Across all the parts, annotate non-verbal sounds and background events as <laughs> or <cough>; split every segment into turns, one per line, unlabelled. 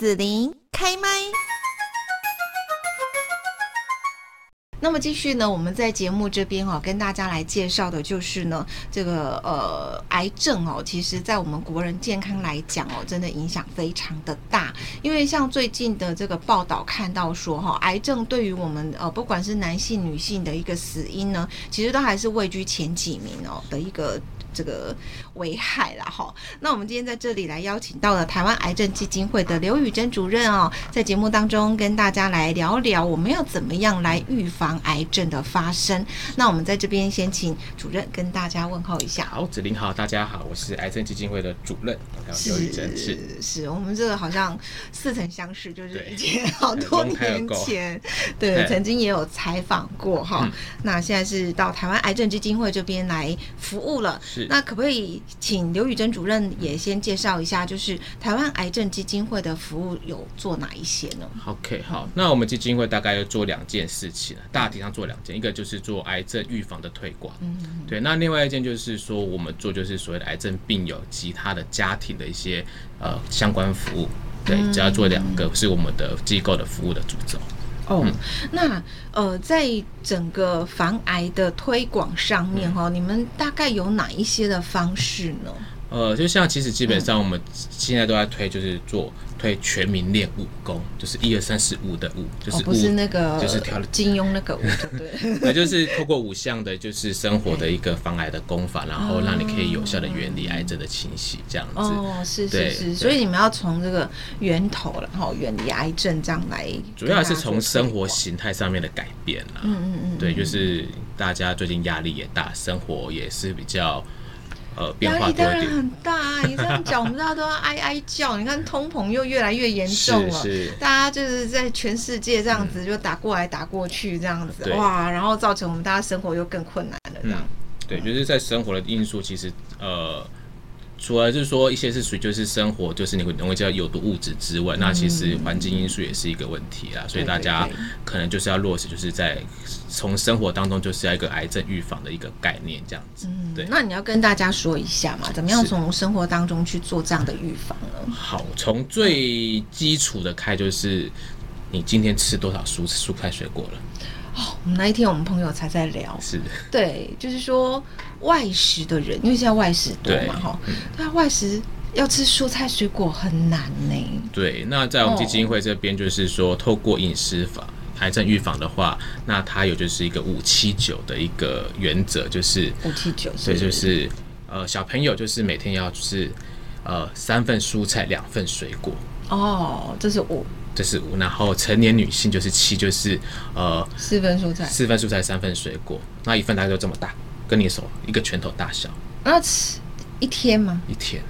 子琳开麦。那么继续呢，我们在节目这边哦，跟大家来介绍的就是呢，这个呃癌症哦，其实在我们国人健康来讲哦，真的影响非常的大。因为像最近的这个报道看到说哈，癌症对于我们呃不管是男性女性的一个死因呢，其实都还是位居前几名哦的一个。这个危害了哈，那我们今天在这里来邀请到了台湾癌症基金会的刘宇珍主任哦，在节目当中跟大家来聊聊我们要怎么样来预防癌症的发生。那我们在这边先请主任跟大家问候一下。
好，子琳好，大家好，我是癌症基金会的主任刘宇珍。是
是，我们这个好像似曾相识，就是以前好多年前，对，曾经也有采访过哈。那现在是到台湾癌症基金会这边来服务了。那可不可以请刘宇珍主任也先介绍一下，就是台湾癌症基金会的服务有做哪一些呢
？OK，好，那我们基金会大概要做两件事情，大体上做两件，一个就是做癌症预防的推广，嗯，对，那另外一件就是说我们做就是所谓的癌症病友及他的家庭的一些呃相关服务，对，只要做两个是我们的机构的服务的主轴。
哦，那呃，在整个防癌的推广上面哈，嗯、你们大概有哪一些的方式呢？
呃，就像其实基本上我们现在都在推，就是做推全民练武功，就是一二三四五的五，就是
不是那个，
就是跳
金庸那个武，对，<laughs>
那就是透过五项的，就是生活的一个防癌的功法，然后让你可以有效的远离癌症的侵袭，这样子。
哦，是是是，所以你们要从这个源头，然后远离癌症这样来。
主要还是从生活形态上面的改变啦。嗯嗯嗯，对，就是大家最近压力也大，生活也是比较。呃，压力当然
很大啊！你这样 <laughs> 讲，我们大家都要哀哀叫。你看通膨又越来越严重了，是是大家就是在全世界这样子就打过来打过去这样子，嗯、哇！然后造成我们大家生活又更困难了这样。嗯、
对，就是在生活的因素，其实呃。除了就是说一些是属于就是生活，就是你会容易叫有毒物质之外，嗯、那其实环境因素也是一个问题啦。嗯、所以大家可能就是要落实，就是在从生活当中就是要一个癌症预防的一个概念这样子。嗯，对。
那你要跟大家说一下嘛，怎么样从生活当中去做这样的预防呢？
好，从最基础的开就是你今天吃多少蔬蔬菜水果了。
哦，我们那一天我们朋友才在聊，
是的，
对，就是说外食的人，因为现在外食多嘛，哈，对啊，外食要吃蔬菜水果很难呢。
对，那在我们基金会这边，就是说透过饮食法癌症预防的话，那它有就是一个五七九的一个原则，就是
五七九，
所以就是呃小朋友就是每天要吃呃三份蔬菜两份水果。
哦，这是五。
这是五，然后成年女性就是七，就是呃
四份蔬菜，
四份蔬菜三份水果，那一份大概就这么大，跟你手一个拳头大小。
那吃一天吗？
一天。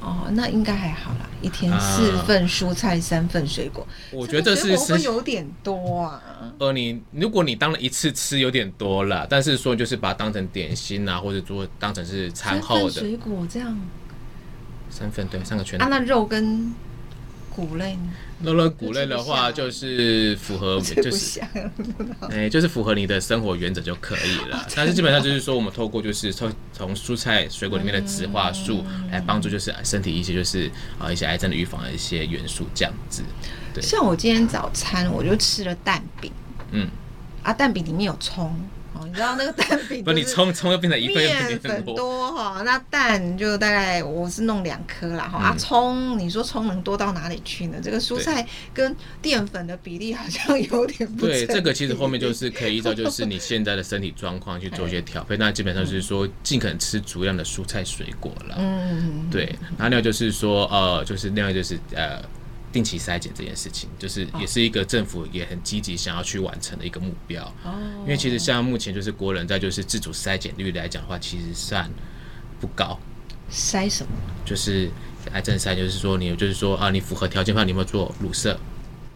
哦，那应该还好啦，一天四份蔬菜三份水果，
我觉得这是
有点多啊。
呃，你如果你当了一次吃有点多了，但是说就是把它当成点心啊，或者做当成是餐后的
水果这样。
三份对，三个拳头。
啊，那肉跟。谷类呢？
肉类谷类的话，就是符合，就是哎，就是符合你的生活原则就可以了。但是基本上就是说，我们透过就是从从蔬菜水果里面的植化素来帮助，就是身体一些就是啊一些癌症的预防的一些元素这样子。对，
像我今天早餐我就吃了蛋饼，嗯，啊，蛋饼里面有葱。你知道那个蛋饼，<laughs>
不，你葱葱又变成一份
面粉多哈，那蛋就大概我是弄两颗啦哈。啊，葱，你说葱能多到哪里去呢？这个蔬菜跟淀粉的比例好像有点不对。
这个其实后面就是可以依照就是你现在的身体状况去做一些调 <laughs> 配。那基本上就是说尽可能吃足量的蔬菜水果了。嗯，对。然后另外就是说呃，就是另外就是呃。定期筛检这件事情，就是也是一个政府也很积极想要去完成的一个目标。哦，因为其实像目前就是国人在就是自主筛检率来讲的话，其实算不高。
筛什么？
就是癌症筛，就是说你就是说啊，你符合条件的话，你有没有做乳色？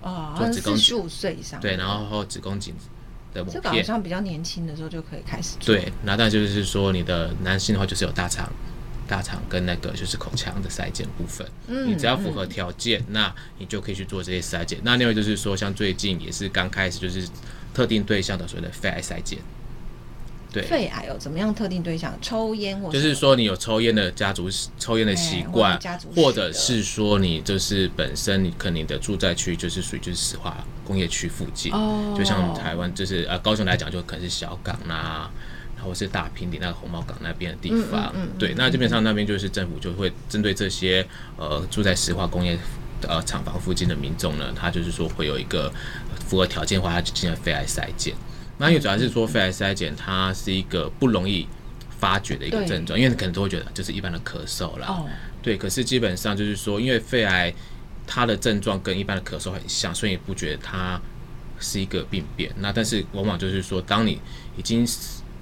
哦，做子宫颈。十五岁以上。
对，然后子宫颈的。
这个好像比较年轻的时候就可以开始做。
对，那但就是说你的男性的话，就是有大肠。大肠跟那个就是口腔的筛检部分，嗯，你只要符合条件，嗯、那你就可以去做这些筛检。那另外就是说，像最近也是刚开始，就是特定对象的所谓的肺癌筛检。对，
肺癌有怎么样特定对象？抽烟或
就是说你有抽烟的家族抽烟的习惯，或者是说你就是本身你可能你的住宅区就是属于就是石化工业区附近，哦，就像台湾就是呃高雄来讲就可能是小港啦、啊，或是大平顶那个红毛港那边的地方，嗯嗯嗯、对，那基本上那边就是政府就会针对这些呃住在石化工业呃厂房附近的民众呢，他就是说会有一个符合条件的话，他就进行肺癌筛检。那因为主要是说肺癌筛检，它是一个不容易发觉的一个症状，因为你可能都会觉得就是一般的咳嗽啦。哦。对，可是基本上就是说，因为肺癌它的症状跟一般的咳嗽很像，所以你不觉得它是一个病变。那但是往往就是说，当你已经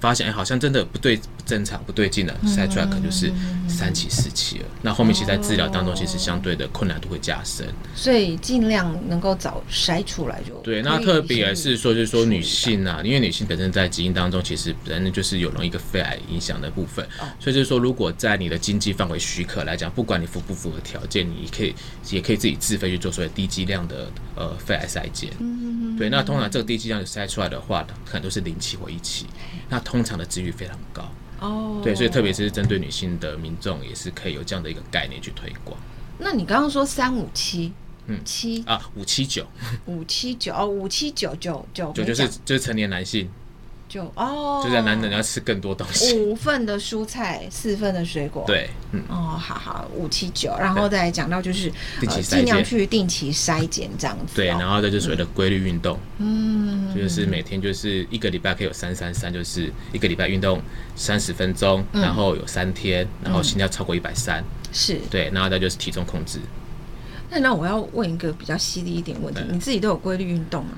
发现哎，好像真的不对。不正常不对劲了，筛出来可能就是三期四期了。那后面其实在治疗当中，其实相对的困难度会加深。
所以尽量能够早筛出来就
对。那特别是说，就是说女性啊，因为女性本身在基因当中，其实本身就是有容易一个肺癌影响的部分。所以就是说，如果在你的经济范围许可来讲，不管你符不符合条件，你可以也可以自己自费去做所谓低剂量的呃肺癌筛检。嗯对。那通常这个低剂量筛出来的话，可能都是零期或一期。那通常的治愈率非常高。哦，对，所以特别是针对女性的民众，也是可以有这样的一个概念去推广。
那你刚刚说三五七，嗯，七
啊，五七九，
五七九哦，五七九九九
九就是就是成年男性。
就哦，
就在男人要吃更多东西，
五份的蔬菜，四份的水果，
对，
嗯，哦，好好，五七九，然后再讲到就是尽量去定期筛检这样子，
对，然后再就是所谓的规律运动，嗯，就是每天就是一个礼拜可以有三三三，就是一个礼拜运动三十分钟，然后有三天，然后心跳超过一百三，
是。
对，然后再就是体重控制。
那那我要问一个比较犀利一点问题，你自己都有规律运动吗？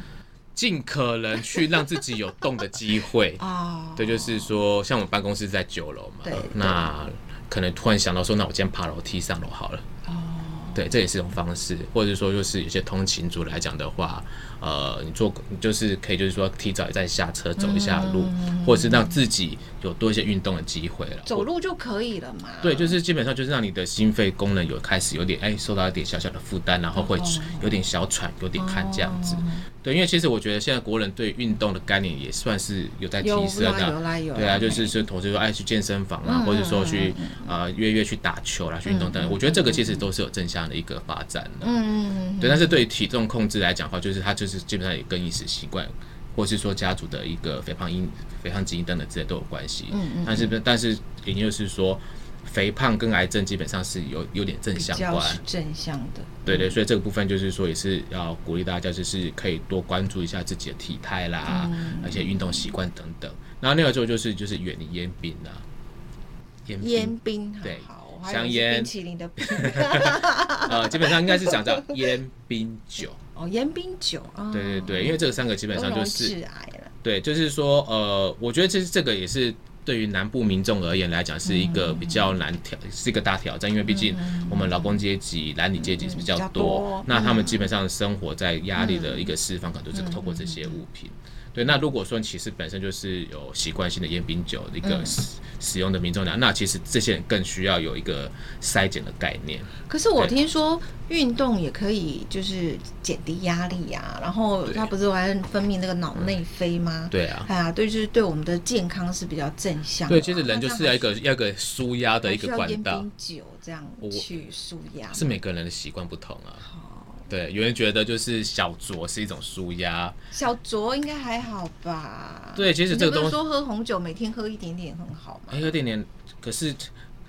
尽可能去让自己有动的机会啊，<laughs> 对，就是说，像我们办公室在九楼嘛，那可能突然想到说，那我今天爬楼梯上楼好了。对，这也是一种方式，或者说，就是有些通勤族来讲的话，呃，你做就是可以，就是说提早再下车走一下路，嗯、或者是让自己有多一些运动的机会了。
走路就可以了嘛？
对，就是基本上就是让你的心肺功能有开始有点哎受到一点小小的负担，然后会有点小喘，有点汗这样子。对，因为其实我觉得现在国人对运动的概念也算是有在提升的。对啊，就是说同时说爱去健身房啊，或者说去啊约约去打球啦，去运动等等。我觉得这个其实都是有正向的一个发展的。嗯，对。但是对于体重控制来讲的话，就是它就是基本上也跟饮食习惯，或是说家族的一个肥胖因、肥胖基因等等之类都有关系。嗯嗯。但是但是也就是说。肥胖跟癌症基本上是有有点正相关，
正向的。
对对，所以这个部分就是说，也是要鼓励大家，就是可以多关注一下自己的体态啦，嗯、而且运动习惯等等。然后那个时候就是就是远离烟饼啦，
烟烟槟
对，
好香烟冰淇淋的冰，<laughs>
呃，基本上应该是讲叫烟冰酒 <laughs>
哦，烟冰酒啊，
对对对，因为这个三个基本上就是致癌了。对，就是说呃，我觉得其实这个也是。对于南部民众而言来讲，是一个比较难挑，是一个大挑战，因为毕竟我们劳工阶级、蓝领阶级是比较多，那他们基本上生活在压力的一个释放，可能就是透过这些物品。对，那如果说其实本身就是有习惯性的烟槟酒的一个使使用的民众呢，那其实这些人更需要有一个筛检的概念。
可是我听说运动也可以就是减低压力呀、啊，然后它不是还分泌那个脑内啡吗？
对啊，
哎呀，对，就是对我们的健康是比较正向。
对，其实人就是要一个要一个舒压的一个管道。
烟槟酒这样去舒压，
是每个人的习惯不同啊。对，有人觉得就是小酌是一种舒压，
小酌应该还好吧？
对，其实这个东西
说喝红酒每天喝一点点很好嘛。
喝一点点，可是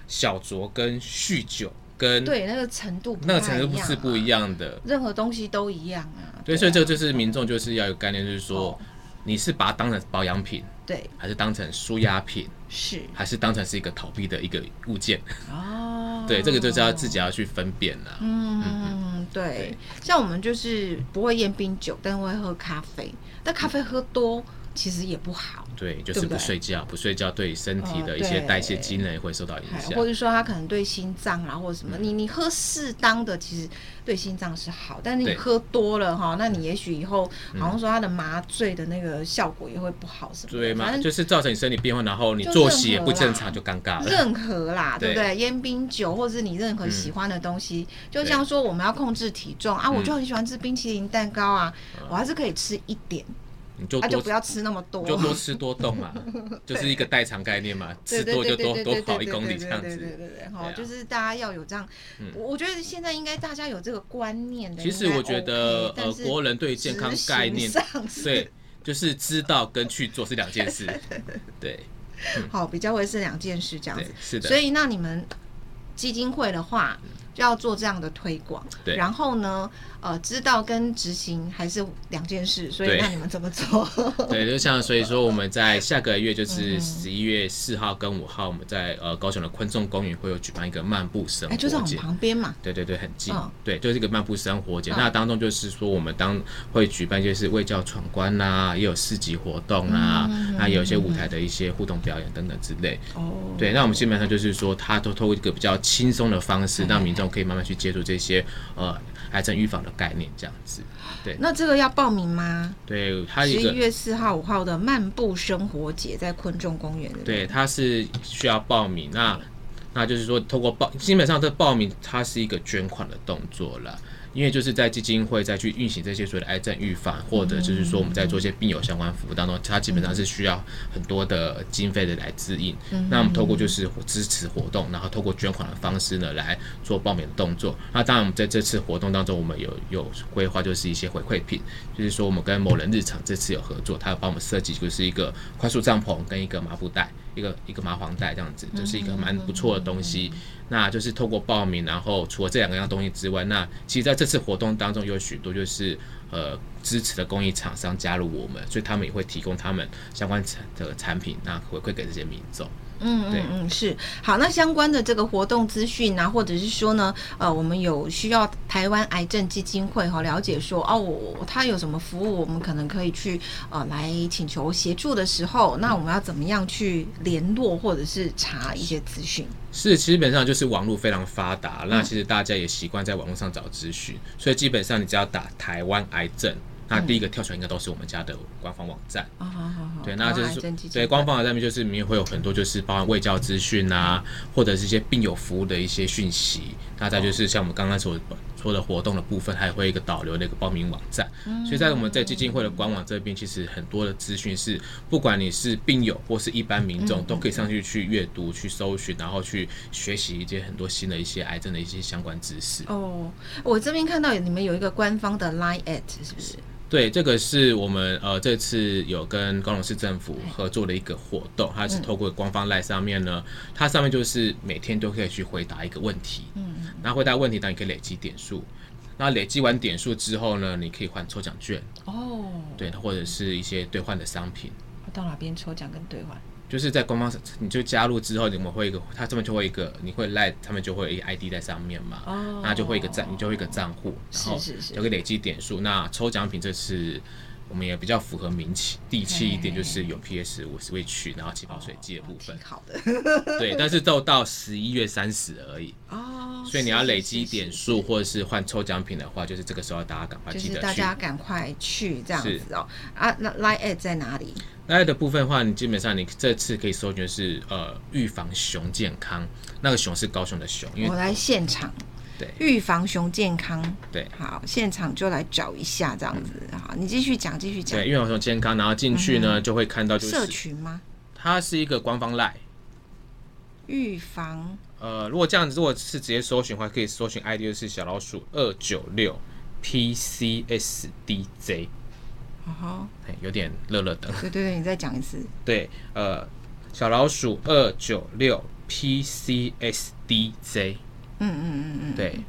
小酌跟酗酒跟
对那个程度
那个程度不是不一样的，
任何东西都一样啊。
对，所以这个就是民众就是要有概念，就是说你是把它当成保养品，对，还是当成舒压品，是，还是当成是一个逃避的一个物件？哦，对，这个就是要自己要去分辨了嗯。
嗯。对，对像我们就是不会验冰酒，但会喝咖啡。但咖啡喝多其实也不好。
对，就是不睡觉，对对不睡觉对身体的一些代谢机能也会受到影响。
或者说他可能对心脏啊，或者什么，你你喝适当的，其实对心脏是好。但是你喝多了哈，那你也许以后好像说他的麻醉的那个效果也会不好，什么
对吗？反正就是造成你身体变化，然后你作息也不正常，就尴尬了。
任何啦，对不对？烟冰酒，或者是你任何喜欢的东西，嗯、就像说我们要控制体重啊，我就很喜欢吃冰淇淋蛋糕啊，嗯、我还是可以吃一点。
你就
多、啊、就不要吃那么多，
就多吃多动嘛，<laughs> 就是一个代偿概念嘛，吃多就多多跑一公里这样子。对对对对，
好，就是大家要有这样，嗯、我觉得现在应该大家有这个观念的。
其实我觉得，呃，国人对健康概念，对，就是知道跟去做是两件事。<laughs> 对，
嗯、好，比较会是两件事这样子。
是的。
所以那你们基金会的话。就要做这样的推广，
对，
然后呢，呃，知道跟执行还是两件事，所以那你们怎么做？<laughs>
对，就像所以说我们在下个月就是十一月四号跟五号，我们在呃高雄的昆众公园会有举办一个漫步生活节，
就在我们旁边嘛。
对对对，很近。对，就是一个漫步生活节。那当中就是说我们当会举办就是卫教闯关呐，也有市集活动啊，那有一些舞台的一些互动表演等等之类。哦。对，那我们基本上就是说，他都透过一个比较轻松的方式，让民众。可以慢慢去接触这些呃癌症预防的概念，这样子。对，
那这个要报名吗？
对，它十
一月四号、五号的漫步生活节在昆仲公园。
对，它是需要报名。那那就是说，透过报，基本上这报名它是一个捐款的动作了。因为就是在基金会再去运行这些所谓的癌症预防，或者就是说我们在做一些病友相关服务当中，它基本上是需要很多的经费的来支应。那我们透过就是支持活动，然后透过捐款的方式呢来做报名的动作。那当然我们在这次活动当中，我们有有规划就是一些回馈品，就是说我们跟某人日常这次有合作，他有帮我们设计就是一个快速帐篷跟一个麻布袋，一个一个麻黄袋这样子，就是一个蛮不错的东西。那就是透过报名，然后除了这两个样东西之外，那其实在这次活动当中有许多就是呃支持的公益厂商加入我们，所以他们也会提供他们相关产的产品，那回馈给这些民众。
嗯嗯嗯，是好。那相关的这个活动资讯啊，或者是说呢，呃，我们有需要台湾癌症基金会哈了解说哦，我他有什么服务，我们可能可以去呃来请求协助的时候，那我们要怎么样去联络或者是查一些资讯？
是，基本上就是网络非常发达，那其实大家也习惯在网络上找资讯，所以基本上你只要打台湾癌症。那第一个跳出来应该都是我们家的官方网站。哦，好好好。对，那就是对官方的上面就是里面会有很多就是包含卫教资讯啊，或者是一些病友服务的一些讯息。那再就是像我们刚刚所说的活动的部分，还会一个导流的一个报名网站。所以在我们在基金会的官网这边，其实很多的资讯是，不管你是病友或是一般民众，都可以上去去阅读、去搜寻，然后去学习一些很多新的一些癌症的一些相关知识。
哦，我这边看到你们有一个官方的 Line at 是不是？
对，这个是我们呃这次有跟高雄市政府合作的一个活动，它是透过官方 LINE 上面呢，它上面就是每天都可以去回答一个问题，嗯，那回答问题当然可以累积点数，那累积完点数之后呢，你可以换抽奖券哦，对，或者是一些兑换的商品。
我到哪边抽奖跟兑换？
就是在官方，你就加入之后，你们会一个，他这边就会一个，你会赖，他们就会一个 ID 在上面嘛，哦，那就会一个账，你就会一个账户，然后就可以累积点数。那抽奖品这次我们也比较符合民气地气一点，就是有 PS 五 Switch，然后起泡水机的部分。
好的。<laughs>
对，但是都到十一月三十而已。哦。所以你要累积点数或者是换抽奖品的话，就是这个时候大家赶快记得去。
大家赶快去这样子哦。啊，那 Line@ 在哪里
？lie 的部分的话，你基本上你这次可以搜寻是呃预防熊健康，那个熊是高雄的熊。因为
我来现场，
对，
预防熊健康，
对，
好，现场就来找一下这样子，嗯、好，你继续讲，继续讲。
对，预防熊健康，然后进去呢、嗯、就会看到就是
社群吗？
它是一个官方 LINE
预防。
呃，如果这样子，如果是直接搜寻的话，可以搜寻 ID 就是小老鼠二九六 PCSDJ。
哦，
哎，有点热热的。
对对对，你再讲一次。
对，呃，小老鼠二九六 PCSDJ。
嗯嗯嗯嗯。
对，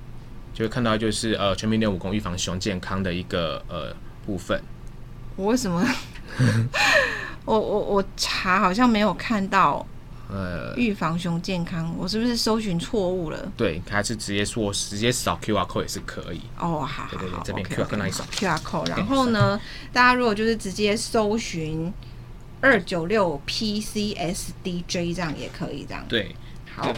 就会看到就是呃，全民练武功预防熊健康的一个呃部分。
我为什么？<laughs> 我我我查好像没有看到。呃，预防熊健康，我是不是搜寻错误了？
对，还是直接说直接扫 QR code 也是可以。
哦，好，
对对对，这边 QR code 那一扫
QR code，然后呢，大家如果就是直接搜寻二九六 PCSDJ 这样也可以，这样。
对，
好，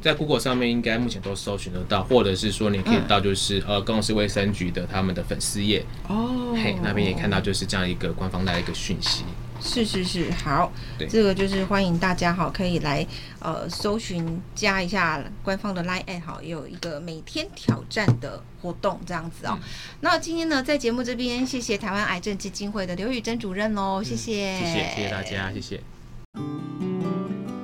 在 Google 上面应该目前都搜寻得到，或者是说你可以到就是、嗯、呃，高雄市卫生局的他们的粉丝页。哦，嘿，那边也看到就是这样一个官方的一个讯息。
是是是，好，
对。
这个就是欢迎大家哈，可以来呃搜寻加一下官方的 Line@ 好，也有一个每天挑战的活动这样子哦。嗯、那今天呢，在节目这边，谢谢台湾癌症基金会的刘宇珍主任喽，谢谢、
嗯，谢谢，谢谢大家，谢谢，